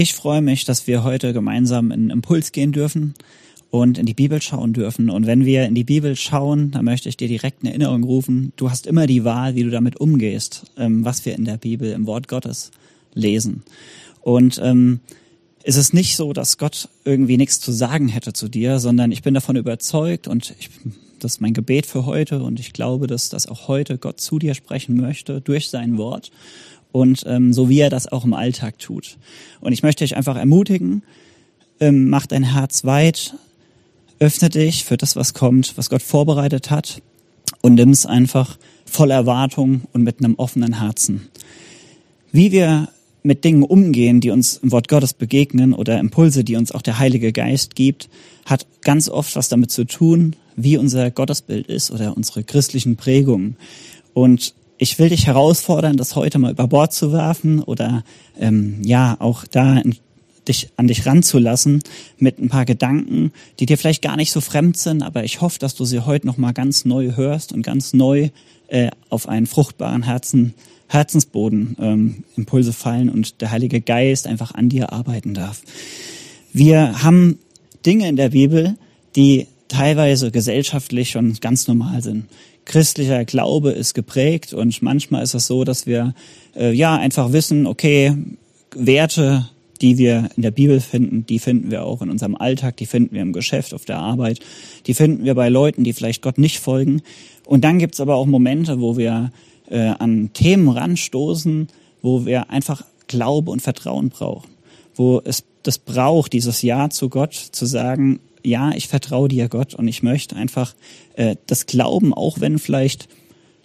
Ich freue mich, dass wir heute gemeinsam in Impuls gehen dürfen und in die Bibel schauen dürfen. Und wenn wir in die Bibel schauen, dann möchte ich dir direkt eine Erinnerung rufen. Du hast immer die Wahl, wie du damit umgehst, ähm, was wir in der Bibel, im Wort Gottes lesen. Und ähm, ist nicht so, dass Gott irgendwie nichts zu sagen hätte zu dir, sondern ich bin davon überzeugt und ich, das ist mein Gebet für heute und ich glaube, dass das auch heute Gott zu dir sprechen möchte durch sein Wort und ähm, so wie er das auch im Alltag tut. Und ich möchte dich einfach ermutigen, ähm, mach dein Herz weit, öffne dich für das, was kommt, was Gott vorbereitet hat und nimm es einfach voller Erwartung und mit einem offenen Herzen. Wie wir mit Dingen umgehen, die uns im Wort Gottes begegnen oder Impulse, die uns auch der Heilige Geist gibt, hat ganz oft was damit zu tun, wie unser Gottesbild ist oder unsere christlichen Prägungen. Und ich will dich herausfordern, das heute mal über Bord zu werfen oder ähm, ja auch da in, dich an dich ranzulassen mit ein paar Gedanken, die dir vielleicht gar nicht so fremd sind, aber ich hoffe, dass du sie heute noch mal ganz neu hörst und ganz neu äh, auf einen fruchtbaren Herzen Herzensboden ähm, Impulse fallen und der Heilige Geist einfach an dir arbeiten darf. Wir haben Dinge in der Bibel, die teilweise gesellschaftlich schon ganz normal sind christlicher Glaube ist geprägt und manchmal ist es so, dass wir äh, ja einfach wissen, okay, Werte, die wir in der Bibel finden, die finden wir auch in unserem Alltag, die finden wir im Geschäft, auf der Arbeit, die finden wir bei Leuten, die vielleicht Gott nicht folgen. Und dann gibt's aber auch Momente, wo wir äh, an Themen ranstoßen, wo wir einfach Glaube und Vertrauen brauchen, wo es das braucht, dieses Ja zu Gott, zu sagen, ja, ich vertraue dir Gott und ich möchte einfach äh, das Glauben, auch wenn vielleicht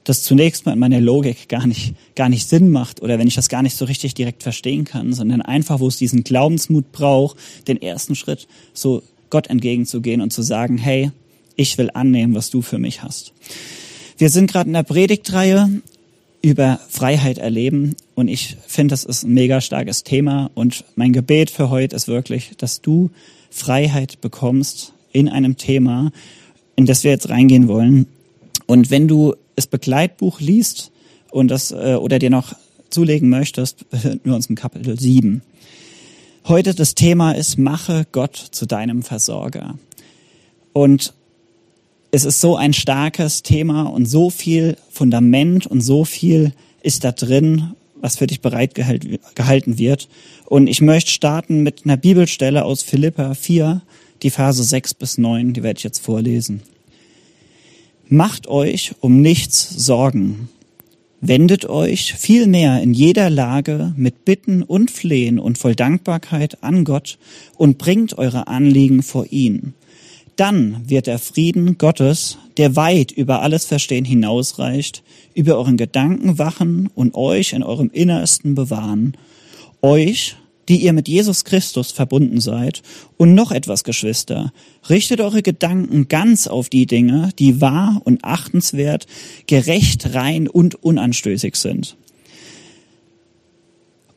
das zunächst mal in meiner Logik gar nicht, gar nicht Sinn macht oder wenn ich das gar nicht so richtig direkt verstehen kann, sondern einfach, wo es diesen Glaubensmut braucht, den ersten Schritt so Gott entgegenzugehen und zu sagen, hey, ich will annehmen, was du für mich hast. Wir sind gerade in der Predigtreihe über Freiheit erleben und ich finde, das ist ein mega starkes Thema und mein Gebet für heute ist wirklich, dass du Freiheit bekommst in einem Thema, in das wir jetzt reingehen wollen. Und wenn du das Begleitbuch liest und das äh, oder dir noch zulegen möchtest, befinden wir uns im Kapitel 7. Heute das Thema ist, mache Gott zu deinem Versorger. Und es ist so ein starkes Thema und so viel Fundament und so viel ist da drin, was für dich bereit gehalten wird. Und ich möchte starten mit einer Bibelstelle aus Philippa 4, die Verse 6 bis 9, die werde ich jetzt vorlesen. Macht euch um nichts Sorgen. Wendet euch vielmehr in jeder Lage mit Bitten und Flehen und voll Dankbarkeit an Gott und bringt eure Anliegen vor ihn. Dann wird der Frieden Gottes, der weit über alles Verstehen hinausreicht, über euren Gedanken wachen und euch in eurem Innersten bewahren. Euch, die ihr mit Jesus Christus verbunden seid. Und noch etwas, Geschwister. Richtet eure Gedanken ganz auf die Dinge, die wahr und achtenswert, gerecht, rein und unanstößig sind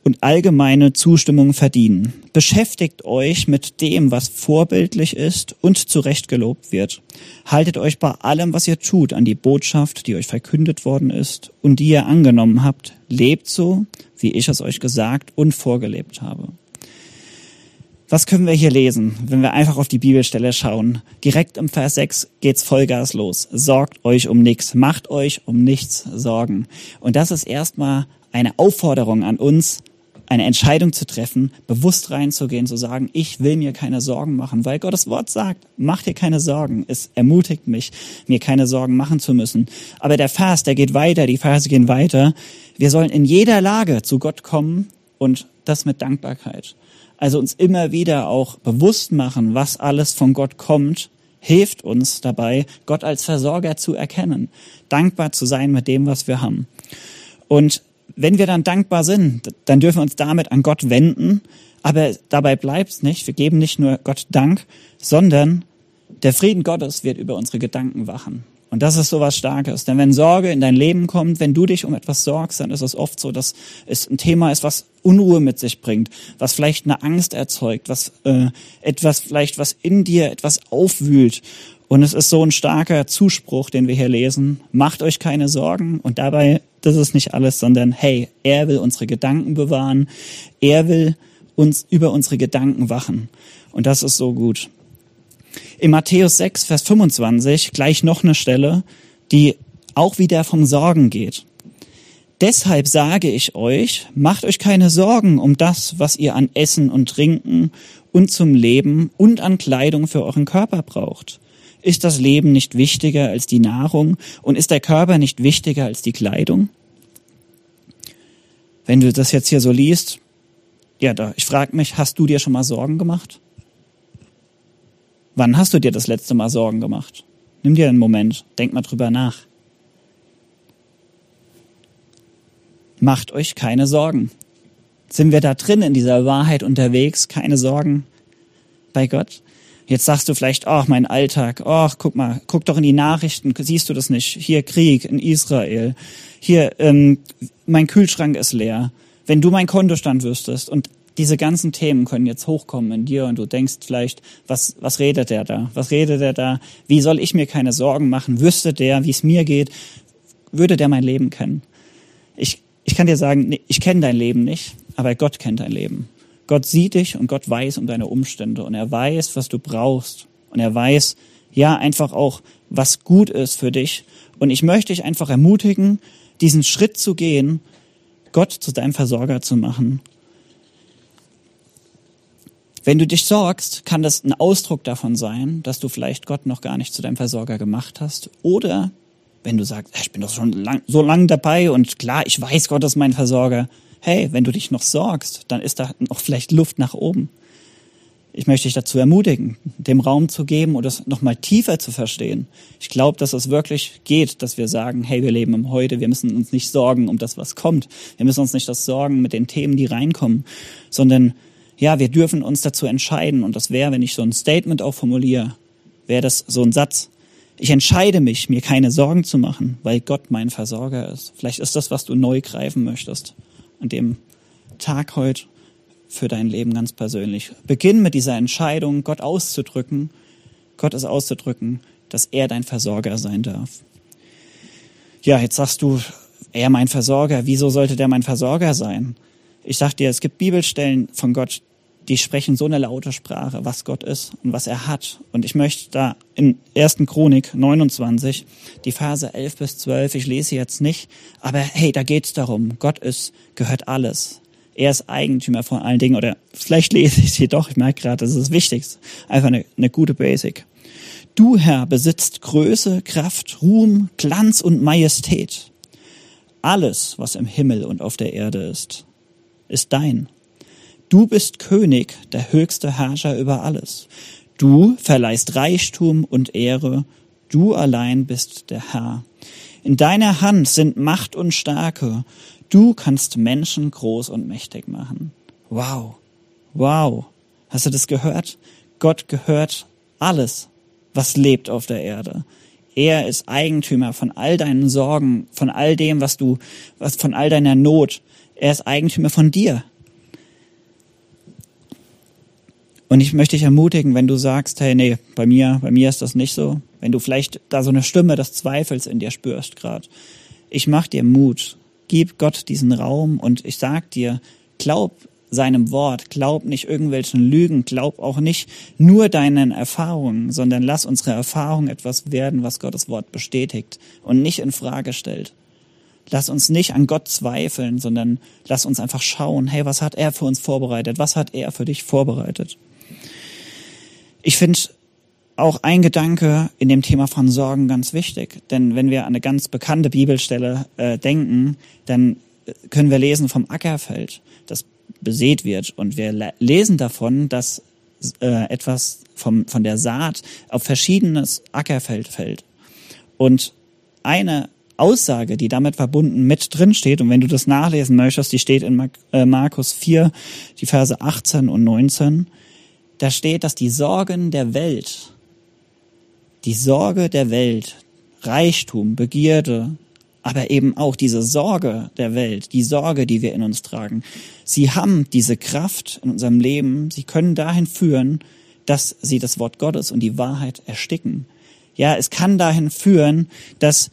und allgemeine Zustimmung verdienen. Beschäftigt euch mit dem, was vorbildlich ist und zurecht gelobt wird. Haltet euch bei allem, was ihr tut, an die Botschaft, die euch verkündet worden ist und die ihr angenommen habt. Lebt so, wie ich es euch gesagt und vorgelebt habe. Was können wir hier lesen, wenn wir einfach auf die Bibelstelle schauen? Direkt im Vers 6 geht's Vollgas los. Sorgt euch um nichts, macht euch um nichts Sorgen. Und das ist erstmal eine Aufforderung an uns, eine Entscheidung zu treffen, bewusst reinzugehen, zu sagen, ich will mir keine Sorgen machen, weil Gottes Wort sagt, mach dir keine Sorgen. Es ermutigt mich, mir keine Sorgen machen zu müssen. Aber der Vers, der geht weiter, die Verse gehen weiter. Wir sollen in jeder Lage zu Gott kommen und das mit Dankbarkeit. Also uns immer wieder auch bewusst machen, was alles von Gott kommt, hilft uns dabei, Gott als Versorger zu erkennen, dankbar zu sein mit dem, was wir haben. Und wenn wir dann dankbar sind, dann dürfen wir uns damit an Gott wenden. Aber dabei bleibt's nicht. Wir geben nicht nur Gott Dank, sondern der Frieden Gottes wird über unsere Gedanken wachen. Und das ist so was Starkes. Denn wenn Sorge in dein Leben kommt, wenn du dich um etwas sorgst, dann ist es oft so, dass es ein Thema ist, was Unruhe mit sich bringt, was vielleicht eine Angst erzeugt, was äh, etwas vielleicht, was in dir etwas aufwühlt. Und es ist so ein starker Zuspruch, den wir hier lesen. Macht euch keine Sorgen. Und dabei, das ist nicht alles, sondern hey, er will unsere Gedanken bewahren. Er will uns über unsere Gedanken wachen. Und das ist so gut. In Matthäus 6, Vers 25 gleich noch eine Stelle, die auch wieder vom Sorgen geht. Deshalb sage ich euch, macht euch keine Sorgen um das, was ihr an Essen und Trinken und zum Leben und an Kleidung für euren Körper braucht. Ist das Leben nicht wichtiger als die Nahrung und ist der Körper nicht wichtiger als die Kleidung? Wenn du das jetzt hier so liest, ja, da, ich frage mich, hast du dir schon mal Sorgen gemacht? Wann hast du dir das letzte Mal Sorgen gemacht? Nimm dir einen Moment, denk mal drüber nach. Macht euch keine Sorgen. Sind wir da drin in dieser Wahrheit unterwegs? Keine Sorgen bei Gott? Jetzt sagst du vielleicht, ach, mein Alltag, ach, guck mal, guck doch in die Nachrichten, siehst du das nicht? Hier Krieg in Israel, hier, ähm, mein Kühlschrank ist leer. Wenn du mein Kontostand wüsstest und diese ganzen Themen können jetzt hochkommen in dir und du denkst vielleicht, was, was redet der da? Was redet der da? Wie soll ich mir keine Sorgen machen? Wüsste der, wie es mir geht? Würde der mein Leben kennen? Ich, ich kann dir sagen, ich kenne dein Leben nicht, aber Gott kennt dein Leben. Gott sieht dich und Gott weiß um deine Umstände und er weiß, was du brauchst. Und er weiß, ja, einfach auch, was gut ist für dich. Und ich möchte dich einfach ermutigen, diesen Schritt zu gehen, Gott zu deinem Versorger zu machen wenn du dich sorgst, kann das ein Ausdruck davon sein, dass du vielleicht Gott noch gar nicht zu deinem Versorger gemacht hast. Oder wenn du sagst, ich bin doch schon lang, so lange dabei und klar, ich weiß, Gott ist mein Versorger. Hey, wenn du dich noch sorgst, dann ist da noch vielleicht Luft nach oben. Ich möchte dich dazu ermutigen, dem Raum zu geben und das nochmal tiefer zu verstehen. Ich glaube, dass es wirklich geht, dass wir sagen, hey, wir leben im Heute, wir müssen uns nicht sorgen um das, was kommt. Wir müssen uns nicht das sorgen mit den Themen, die reinkommen, sondern ja, wir dürfen uns dazu entscheiden. Und das wäre, wenn ich so ein Statement auch formuliere, wäre das so ein Satz. Ich entscheide mich, mir keine Sorgen zu machen, weil Gott mein Versorger ist. Vielleicht ist das, was du neu greifen möchtest an dem Tag heute für dein Leben ganz persönlich. Beginn mit dieser Entscheidung, Gott auszudrücken, Gott ist auszudrücken, dass er dein Versorger sein darf. Ja, jetzt sagst du, er mein Versorger, wieso sollte der mein Versorger sein? Ich sag dir, es gibt Bibelstellen von Gott, die sprechen so eine laute Sprache, was Gott ist und was er hat. Und ich möchte da in 1. Chronik 29, die Verse 11 bis 12, ich lese jetzt nicht, aber hey, da geht's darum, Gott ist, gehört alles. Er ist Eigentümer von allen Dingen. Oder vielleicht lese ich sie doch, ich merke gerade, das ist das Wichtigste. Einfach eine, eine gute Basic. Du, Herr, besitzt Größe, Kraft, Ruhm, Glanz und Majestät. Alles, was im Himmel und auf der Erde ist, ist dein. Du bist König, der höchste Herrscher über alles. Du verleihst Reichtum und Ehre. Du allein bist der Herr. In deiner Hand sind Macht und Stärke. Du kannst Menschen groß und mächtig machen. Wow. Wow. Hast du das gehört? Gott gehört alles, was lebt auf der Erde. Er ist Eigentümer von all deinen Sorgen, von all dem, was du, was von all deiner Not. Er ist Eigentümer von dir. Und ich möchte dich ermutigen, wenn du sagst, hey, nee, bei mir, bei mir ist das nicht so. Wenn du vielleicht da so eine Stimme des Zweifels in dir spürst gerade. Ich mach dir Mut. Gib Gott diesen Raum und ich sag dir, glaub seinem Wort, glaub nicht irgendwelchen Lügen, glaub auch nicht nur deinen Erfahrungen, sondern lass unsere Erfahrung etwas werden, was Gottes Wort bestätigt und nicht in Frage stellt. Lass uns nicht an Gott zweifeln, sondern lass uns einfach schauen, hey, was hat er für uns vorbereitet? Was hat er für dich vorbereitet? Ich finde auch ein Gedanke in dem Thema von Sorgen ganz wichtig. Denn wenn wir an eine ganz bekannte Bibelstelle äh, denken, dann äh, können wir lesen vom Ackerfeld, das besät wird. Und wir lesen davon, dass äh, etwas vom, von der Saat auf verschiedenes Ackerfeld fällt. Und eine Aussage, die damit verbunden mit drin steht, und wenn du das nachlesen möchtest, die steht in äh, Markus 4, die Verse 18 und 19, da steht, dass die Sorgen der Welt, die Sorge der Welt, Reichtum, Begierde, aber eben auch diese Sorge der Welt, die Sorge, die wir in uns tragen, sie haben diese Kraft in unserem Leben, sie können dahin führen, dass sie das Wort Gottes und die Wahrheit ersticken. Ja, es kann dahin führen, dass,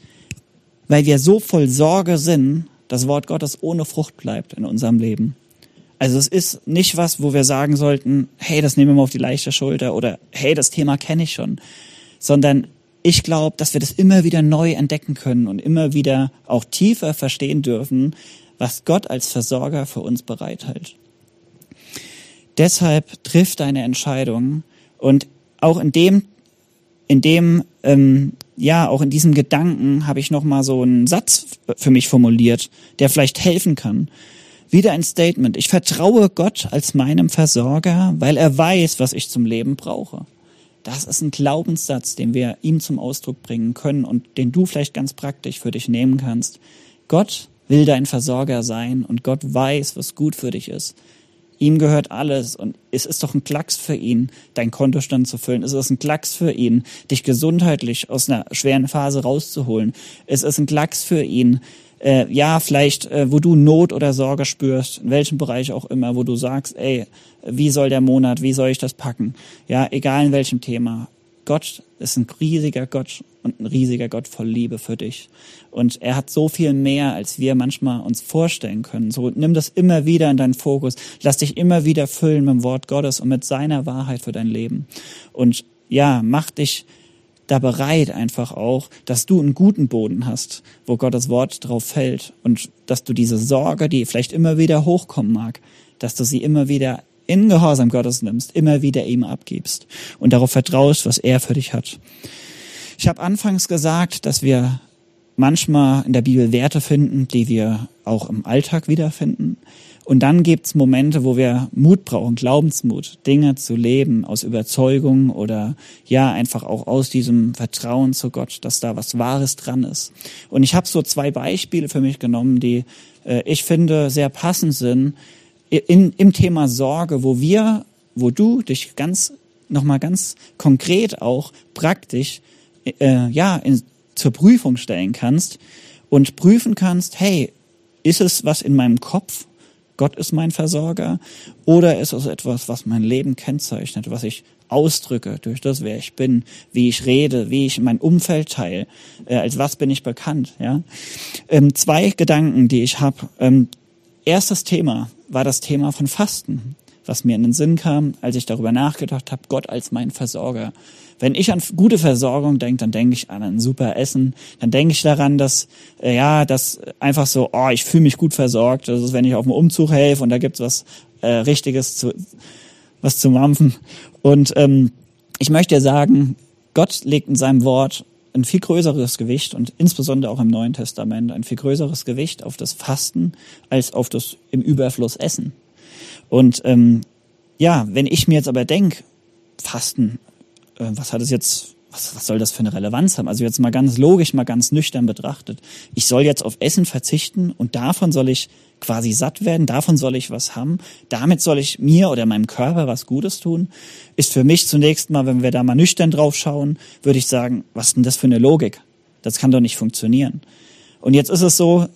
weil wir so voll Sorge sind, das Wort Gottes ohne Frucht bleibt in unserem Leben. Also es ist nicht was, wo wir sagen sollten, hey, das nehmen wir mal auf die leichte Schulter oder hey, das Thema kenne ich schon, sondern ich glaube, dass wir das immer wieder neu entdecken können und immer wieder auch tiefer verstehen dürfen, was Gott als Versorger für uns bereithält. Deshalb trifft deine Entscheidung und auch in dem, in dem, ähm, ja, auch in diesem Gedanken habe ich noch mal so einen Satz für mich formuliert, der vielleicht helfen kann. Wieder ein Statement. Ich vertraue Gott als meinem Versorger, weil er weiß, was ich zum Leben brauche. Das ist ein Glaubenssatz, den wir ihm zum Ausdruck bringen können und den du vielleicht ganz praktisch für dich nehmen kannst. Gott will dein Versorger sein und Gott weiß, was gut für dich ist. Ihm gehört alles und es ist doch ein Klacks für ihn, dein Kontostand zu füllen. Es ist ein Klacks für ihn, dich gesundheitlich aus einer schweren Phase rauszuholen. Es ist ein Klacks für ihn, äh, ja, vielleicht, äh, wo du Not oder Sorge spürst, in welchem Bereich auch immer, wo du sagst, ey, wie soll der Monat, wie soll ich das packen? Ja, egal in welchem Thema. Gott ist ein riesiger Gott und ein riesiger Gott voll Liebe für dich. Und er hat so viel mehr, als wir manchmal uns vorstellen können. So nimm das immer wieder in deinen Fokus. Lass dich immer wieder füllen mit dem Wort Gottes und mit seiner Wahrheit für dein Leben. Und ja, mach dich da bereit einfach auch, dass du einen guten Boden hast, wo Gottes Wort drauf fällt und dass du diese Sorge, die vielleicht immer wieder hochkommen mag, dass du sie immer wieder in Gehorsam Gottes nimmst, immer wieder ihm abgibst und darauf vertraust, was er für dich hat. Ich habe anfangs gesagt, dass wir manchmal in der Bibel Werte finden, die wir auch im Alltag wiederfinden. Und dann gibt's Momente, wo wir Mut brauchen, Glaubensmut, Dinge zu leben aus Überzeugung oder ja, einfach auch aus diesem Vertrauen zu Gott, dass da was Wahres dran ist. Und ich habe so zwei Beispiele für mich genommen, die äh, ich finde sehr passend sind, in, im Thema Sorge, wo wir, wo du dich ganz, nochmal ganz konkret auch praktisch, äh, ja, in, zur Prüfung stellen kannst und prüfen kannst, hey, ist es was in meinem Kopf? Gott ist mein Versorger? Oder ist es etwas, was mein Leben kennzeichnet, was ich ausdrücke durch das, wer ich bin, wie ich rede, wie ich mein Umfeld teile, äh, als was bin ich bekannt, ja? Ähm, zwei Gedanken, die ich habe. Ähm, erstes Thema, war das Thema von Fasten, was mir in den Sinn kam, als ich darüber nachgedacht habe, Gott als mein Versorger. Wenn ich an gute Versorgung denke, dann denke ich an ein super Essen, dann denke ich daran, dass äh, ja, dass einfach so, oh, ich fühle mich gut versorgt. Das ist, wenn ich auf dem Umzug helfe und da gibt's was äh, Richtiges zu was zu mampfen. Und ähm, ich möchte sagen, Gott legt in seinem Wort ein viel größeres Gewicht und insbesondere auch im Neuen Testament ein viel größeres Gewicht auf das Fasten als auf das im Überfluss Essen. Und ähm, ja, wenn ich mir jetzt aber denke, Fasten, äh, was hat es jetzt, was, was soll das für eine Relevanz haben? Also jetzt mal ganz logisch, mal ganz nüchtern betrachtet. Ich soll jetzt auf Essen verzichten und davon soll ich quasi satt werden, davon soll ich was haben, damit soll ich mir oder meinem Körper was Gutes tun, ist für mich zunächst mal, wenn wir da mal nüchtern drauf schauen, würde ich sagen, was denn das für eine Logik? Das kann doch nicht funktionieren. Und jetzt ist es so,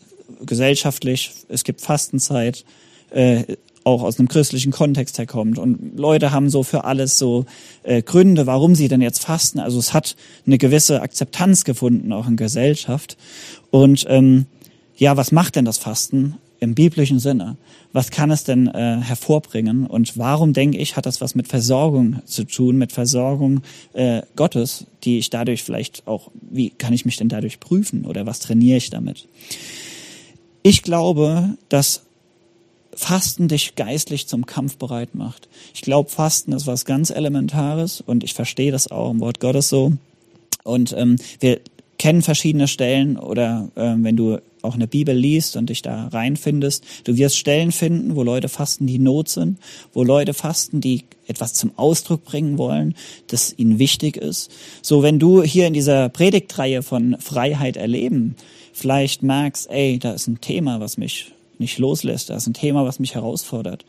gesellschaftlich, es gibt Fastenzeit, äh, auch aus einem christlichen Kontext herkommt. Und Leute haben so für alles so äh, Gründe, warum sie denn jetzt fasten. Also es hat eine gewisse Akzeptanz gefunden, auch in Gesellschaft. Und ähm, ja, was macht denn das Fasten? im biblischen Sinne. Was kann es denn äh, hervorbringen? Und warum denke ich, hat das was mit Versorgung zu tun, mit Versorgung äh, Gottes, die ich dadurch vielleicht auch, wie kann ich mich denn dadurch prüfen oder was trainiere ich damit? Ich glaube, dass Fasten dich geistlich zum Kampf bereit macht. Ich glaube, Fasten ist was ganz Elementares und ich verstehe das auch im Wort Gottes so. Und ähm, wir kennen verschiedene Stellen oder äh, wenn du auch eine Bibel liest und dich da reinfindest, du wirst Stellen finden, wo Leute fasten, die Not sind, wo Leute fasten, die etwas zum Ausdruck bringen wollen, das ihnen wichtig ist. So, wenn du hier in dieser Predigtreihe von Freiheit erleben, vielleicht merkst, ey, da ist ein Thema, was mich nicht loslässt, da ist ein Thema, was mich herausfordert,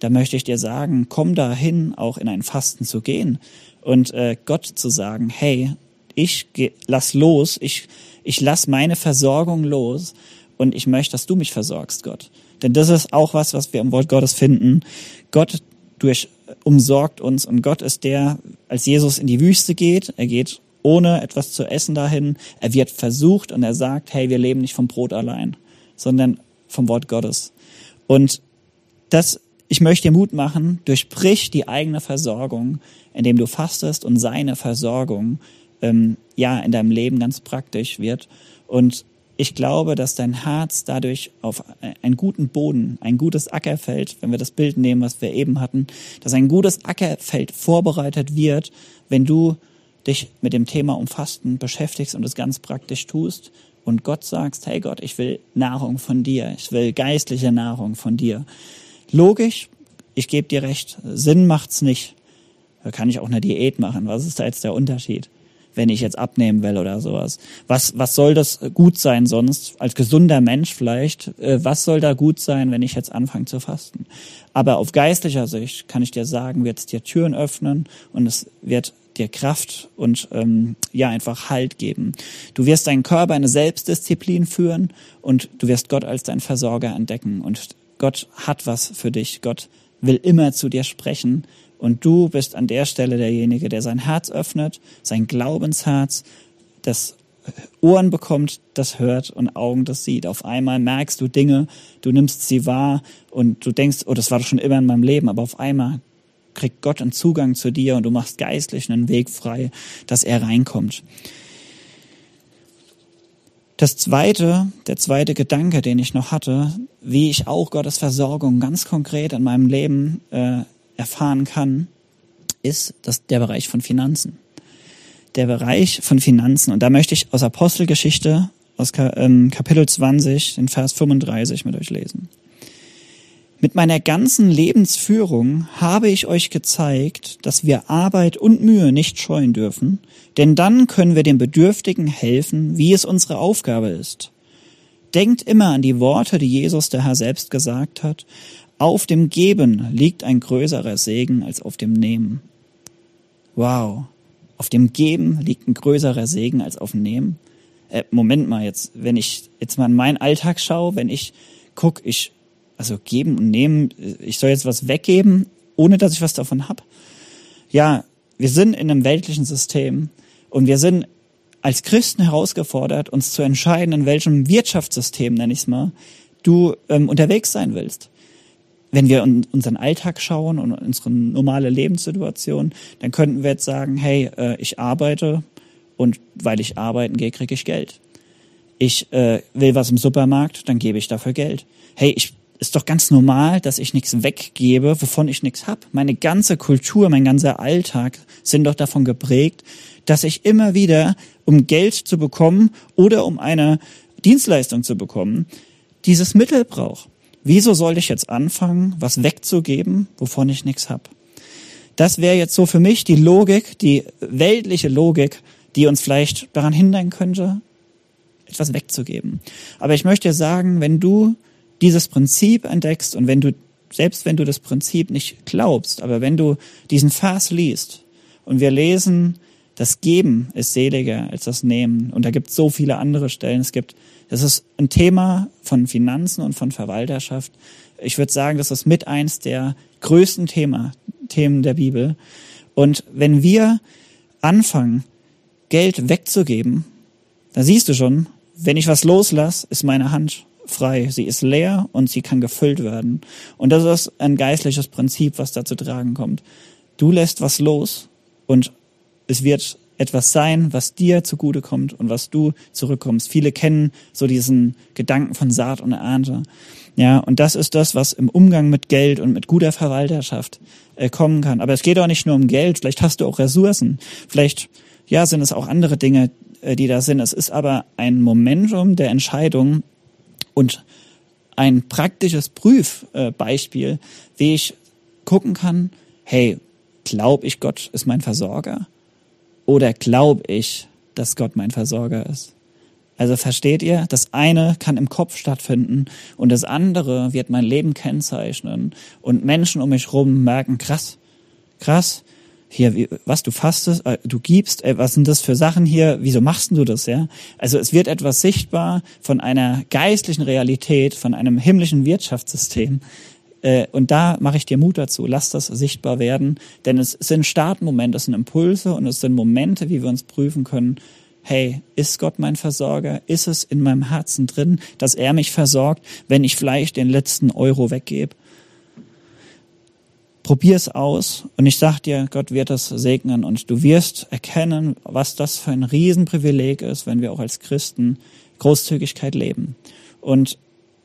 da möchte ich dir sagen, komm dahin, auch in ein Fasten zu gehen und äh, Gott zu sagen, hey, ich lass los, ich, ich lass meine Versorgung los und ich möchte, dass du mich versorgst, Gott. Denn das ist auch was, was wir im Wort Gottes finden. Gott durch, umsorgt uns und Gott ist der, als Jesus in die Wüste geht, er geht ohne etwas zu essen dahin, er wird versucht und er sagt, hey, wir leben nicht vom Brot allein, sondern vom Wort Gottes. Und das ich möchte dir Mut machen, durchbrich die eigene Versorgung, indem du fastest und seine Versorgung ähm, ja in deinem Leben ganz praktisch wird. Und ich glaube, dass dein Herz dadurch auf einen guten Boden, ein gutes Ackerfeld, wenn wir das Bild nehmen, was wir eben hatten, dass ein gutes Ackerfeld vorbereitet wird, wenn du dich mit dem Thema um Fasten beschäftigst und es ganz praktisch tust und Gott sagst, hey Gott, ich will Nahrung von dir, ich will geistliche Nahrung von dir. Logisch, ich gebe dir recht, Sinn macht's nicht. Da kann ich auch eine Diät machen. Was ist da jetzt der Unterschied? wenn ich jetzt abnehmen will oder sowas. Was, was soll das gut sein sonst? Als gesunder Mensch vielleicht, äh, was soll da gut sein, wenn ich jetzt anfange zu fasten? Aber auf geistlicher Sicht kann ich dir sagen, wird es dir Türen öffnen und es wird dir Kraft und ähm, ja einfach Halt geben. Du wirst deinen Körper eine Selbstdisziplin führen und du wirst Gott als dein Versorger entdecken und Gott hat was für dich. Gott will immer zu dir sprechen und du bist an der Stelle derjenige, der sein Herz öffnet, sein Glaubensherz, das Ohren bekommt, das hört und Augen das sieht. Auf einmal merkst du Dinge, du nimmst sie wahr und du denkst, oh, das war doch schon immer in meinem Leben, aber auf einmal kriegt Gott einen Zugang zu dir und du machst geistlich einen Weg frei, dass er reinkommt. Das zweite, der zweite Gedanke, den ich noch hatte, wie ich auch Gottes Versorgung ganz konkret in meinem Leben äh, erfahren kann, ist das, der Bereich von Finanzen. Der Bereich von Finanzen. Und da möchte ich aus Apostelgeschichte, aus ähm, Kapitel 20, den Vers 35 mit euch lesen. Mit meiner ganzen Lebensführung habe ich euch gezeigt, dass wir Arbeit und Mühe nicht scheuen dürfen, denn dann können wir den Bedürftigen helfen, wie es unsere Aufgabe ist. Denkt immer an die Worte, die Jesus der Herr selbst gesagt hat. Auf dem Geben liegt ein größerer Segen als auf dem Nehmen. Wow. Auf dem Geben liegt ein größerer Segen als auf dem Nehmen. Äh, Moment mal jetzt, wenn ich jetzt mal in meinen Alltag schaue, wenn ich guck, ich also geben und nehmen, ich soll jetzt was weggeben, ohne dass ich was davon hab. Ja, wir sind in einem weltlichen System und wir sind als Christen herausgefordert, uns zu entscheiden, in welchem Wirtschaftssystem, nenne ich es mal, du ähm, unterwegs sein willst. Wenn wir unseren Alltag schauen und unsere normale Lebenssituation, dann könnten wir jetzt sagen, hey, äh, ich arbeite und weil ich arbeiten gehe, kriege ich Geld. Ich äh, will was im Supermarkt, dann gebe ich dafür Geld. Hey, ich ist doch ganz normal, dass ich nichts weggebe, wovon ich nichts hab. Meine ganze Kultur, mein ganzer Alltag sind doch davon geprägt, dass ich immer wieder, um Geld zu bekommen oder um eine Dienstleistung zu bekommen, dieses Mittel brauche. Wieso soll ich jetzt anfangen, was wegzugeben, wovon ich nichts hab? Das wäre jetzt so für mich die Logik, die weltliche Logik, die uns vielleicht daran hindern könnte, etwas wegzugeben. Aber ich möchte sagen, wenn du dieses Prinzip entdeckst und wenn du, selbst wenn du das Prinzip nicht glaubst, aber wenn du diesen Vers liest und wir lesen, das Geben ist seliger als das Nehmen. Und da gibt es so viele andere Stellen. Es gibt, das ist ein Thema von Finanzen und von Verwalterschaft. Ich würde sagen, das ist mit eins der größten Thema, Themen der Bibel. Und wenn wir anfangen, Geld wegzugeben, da siehst du schon, wenn ich was loslasse, ist meine Hand frei. Sie ist leer und sie kann gefüllt werden. Und das ist ein geistliches Prinzip, was da zu tragen kommt. Du lässt was los und es wird etwas sein, was dir zugute kommt und was du zurückkommst. Viele kennen so diesen Gedanken von Saat und Ernte. Ja, und das ist das, was im Umgang mit Geld und mit guter Verwalterschaft äh, kommen kann. Aber es geht auch nicht nur um Geld. Vielleicht hast du auch Ressourcen. Vielleicht, ja, sind es auch andere Dinge, äh, die da sind. Es ist aber ein Momentum der Entscheidung, und ein praktisches Prüfbeispiel, wie ich gucken kann, hey, glaub ich, Gott ist mein Versorger? Oder glaub ich, dass Gott mein Versorger ist? Also versteht ihr, das eine kann im Kopf stattfinden und das andere wird mein Leben kennzeichnen und Menschen um mich rum merken, krass, krass, hier, wie, was du fastest, äh, du gibst, äh, was sind das für Sachen hier, wieso machst du das, ja? Also es wird etwas sichtbar von einer geistlichen Realität, von einem himmlischen Wirtschaftssystem. Äh, und da mache ich dir Mut dazu, lass das sichtbar werden, denn es sind Startmomente, es sind Impulse und es sind Momente, wie wir uns prüfen können, hey, ist Gott mein Versorger? Ist es in meinem Herzen drin, dass er mich versorgt, wenn ich vielleicht den letzten Euro weggebe? Probier's aus und ich sag dir, Gott wird das segnen und du wirst erkennen, was das für ein Riesenprivileg ist, wenn wir auch als Christen Großzügigkeit leben. Und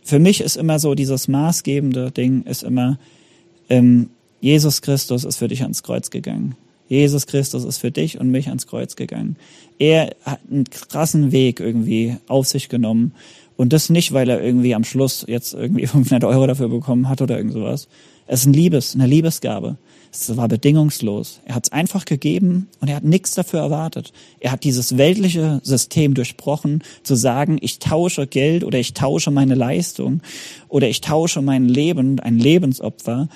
für mich ist immer so dieses maßgebende Ding ist immer, ähm, Jesus Christus ist für dich ans Kreuz gegangen. Jesus Christus ist für dich und mich ans Kreuz gegangen. Er hat einen krassen Weg irgendwie auf sich genommen. Und das nicht, weil er irgendwie am Schluss jetzt irgendwie 500 Euro dafür bekommen hat oder irgend sowas. Es ist ein Liebes, eine Liebesgabe. Es war bedingungslos. Er hat es einfach gegeben und er hat nichts dafür erwartet. Er hat dieses weltliche System durchbrochen, zu sagen, ich tausche Geld oder ich tausche meine Leistung oder ich tausche mein Leben, ein Lebensopfer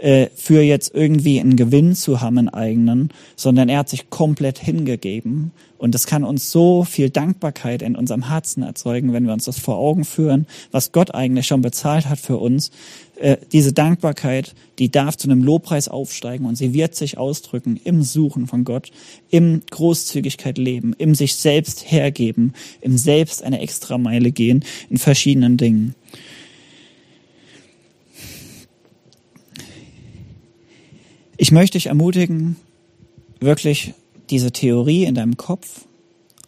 äh, für jetzt irgendwie einen Gewinn zu haben, einen eigenen, sondern er hat sich komplett hingegeben. Und das kann uns so viel Dankbarkeit in unserem Herzen erzeugen, wenn wir uns das vor Augen führen, was Gott eigentlich schon bezahlt hat für uns. Äh, diese Dankbarkeit, die darf zu einem Lobpreis aufsteigen und sie wird sich ausdrücken im Suchen von Gott, im Großzügigkeit leben, im sich selbst hergeben, im selbst eine extra Meile gehen in verschiedenen Dingen. Ich möchte dich ermutigen, wirklich diese Theorie in deinem Kopf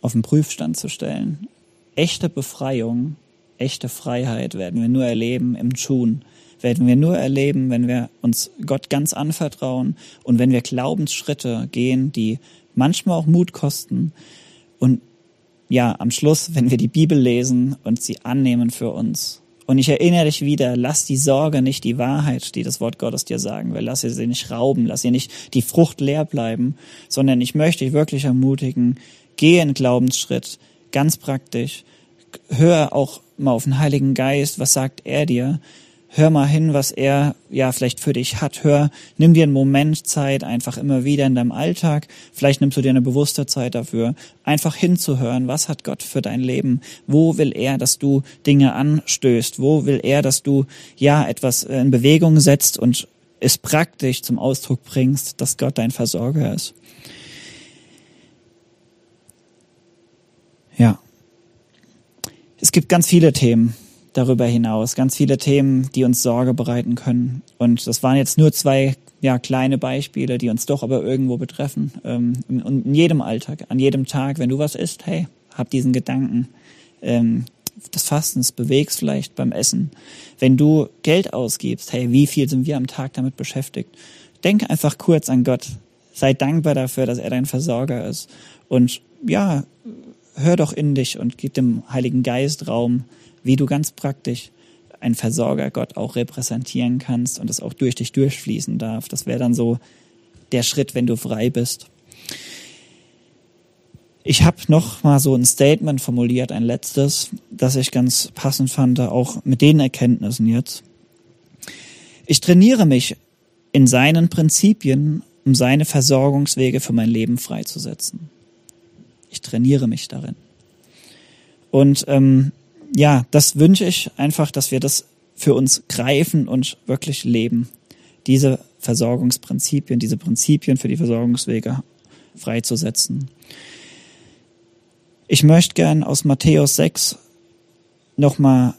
auf den Prüfstand zu stellen. Echte Befreiung, echte Freiheit werden wir nur erleben im Tun. Werden wir nur erleben, wenn wir uns Gott ganz anvertrauen und wenn wir Glaubensschritte gehen, die manchmal auch Mut kosten. Und ja, am Schluss, wenn wir die Bibel lesen und sie annehmen für uns und ich erinnere dich wieder, lass die Sorge nicht die Wahrheit, die das Wort Gottes dir sagen will. Lass sie nicht rauben, lass sie nicht die Frucht leer bleiben, sondern ich möchte dich wirklich ermutigen, geh in Glaubensschritt, ganz praktisch. Hör auch mal auf den Heiligen Geist, was sagt er dir? Hör mal hin, was er ja vielleicht für dich hat. Hör, nimm dir einen Moment Zeit, einfach immer wieder in deinem Alltag. Vielleicht nimmst du dir eine bewusste Zeit dafür, einfach hinzuhören, was hat Gott für dein Leben? Wo will er, dass du Dinge anstößt? Wo will er, dass du ja etwas in Bewegung setzt und es praktisch zum Ausdruck bringst, dass Gott dein Versorger ist? Ja. Es gibt ganz viele Themen, darüber hinaus. Ganz viele Themen, die uns Sorge bereiten können. Und das waren jetzt nur zwei ja, kleine Beispiele, die uns doch aber irgendwo betreffen. Ähm, und in jedem Alltag, an jedem Tag, wenn du was isst, hey, hab diesen Gedanken ähm, des Fastens, bewegst vielleicht beim Essen. Wenn du Geld ausgibst, hey, wie viel sind wir am Tag damit beschäftigt? Denk einfach kurz an Gott. Sei dankbar dafür, dass er dein Versorger ist. Und ja, hör doch in dich und gib dem Heiligen Geist Raum, wie du ganz praktisch ein Versorger Gott auch repräsentieren kannst und es auch durch dich durchfließen darf. Das wäre dann so der Schritt, wenn du frei bist. Ich habe noch mal so ein Statement formuliert, ein letztes, das ich ganz passend fand, auch mit den Erkenntnissen jetzt. Ich trainiere mich in seinen Prinzipien, um seine Versorgungswege für mein Leben freizusetzen. Ich trainiere mich darin. Und ähm, ja, das wünsche ich einfach, dass wir das für uns greifen und wirklich leben. Diese Versorgungsprinzipien, diese Prinzipien für die Versorgungswege freizusetzen. Ich möchte gern aus Matthäus 6 nochmal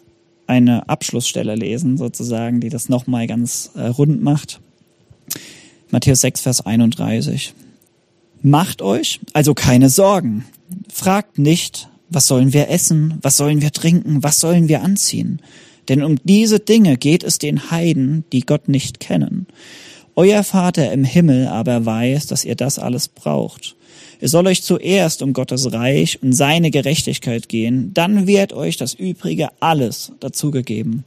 eine Abschlussstelle lesen, sozusagen, die das nochmal ganz äh, rund macht. Matthäus 6, Vers 31. Macht euch also keine Sorgen. Fragt nicht, was sollen wir essen? Was sollen wir trinken? Was sollen wir anziehen? Denn um diese Dinge geht es den Heiden, die Gott nicht kennen. Euer Vater im Himmel aber weiß, dass ihr das alles braucht. Es soll euch zuerst um Gottes Reich und seine Gerechtigkeit gehen, dann wird euch das Übrige alles dazugegeben.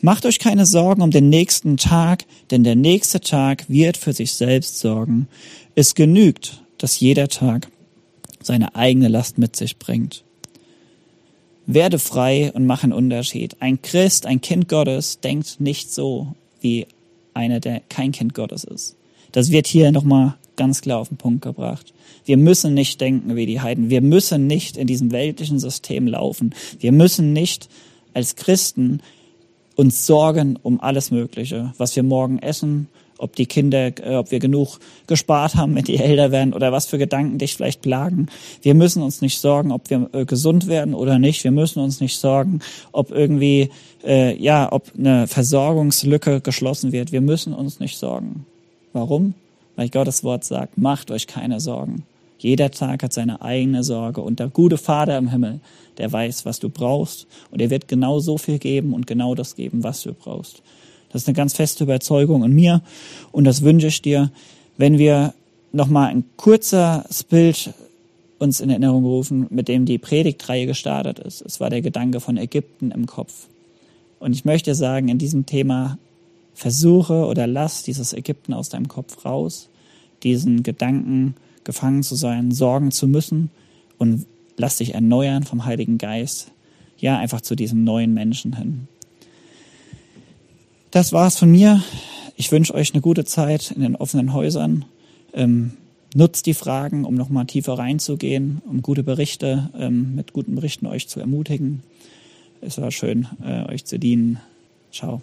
Macht euch keine Sorgen um den nächsten Tag, denn der nächste Tag wird für sich selbst sorgen. Es genügt, dass jeder Tag seine eigene Last mit sich bringt. Werde frei und mach einen Unterschied. Ein Christ, ein Kind Gottes denkt nicht so wie einer, der kein Kind Gottes ist. Das wird hier nochmal ganz klar auf den Punkt gebracht. Wir müssen nicht denken wie die Heiden. Wir müssen nicht in diesem weltlichen System laufen. Wir müssen nicht als Christen uns sorgen um alles Mögliche, was wir morgen essen, ob die Kinder, äh, ob wir genug gespart haben, wenn die älter werden oder was für Gedanken dich vielleicht plagen. Wir müssen uns nicht sorgen, ob wir äh, gesund werden oder nicht. Wir müssen uns nicht sorgen, ob irgendwie, äh, ja, ob eine Versorgungslücke geschlossen wird. Wir müssen uns nicht sorgen. Warum? Weil Gottes Wort sagt, macht euch keine Sorgen. Jeder Tag hat seine eigene Sorge und der gute Vater im Himmel, der weiß, was du brauchst und er wird genau so viel geben und genau das geben, was du brauchst. Das ist eine ganz feste Überzeugung in mir und das wünsche ich dir, wenn wir nochmal ein kurzes Bild uns in Erinnerung rufen, mit dem die Predigtreihe gestartet ist. Es war der Gedanke von Ägypten im Kopf. Und ich möchte sagen, in diesem Thema versuche oder lass dieses Ägypten aus deinem Kopf raus, diesen Gedanken gefangen zu sein, sorgen zu müssen und lass dich erneuern vom Heiligen Geist, ja, einfach zu diesem neuen Menschen hin. Das war's von mir. Ich wünsche euch eine gute Zeit in den offenen Häusern. Ähm, nutzt die Fragen, um nochmal tiefer reinzugehen, um gute Berichte, ähm, mit guten Berichten euch zu ermutigen. Es war schön, äh, euch zu dienen. Ciao.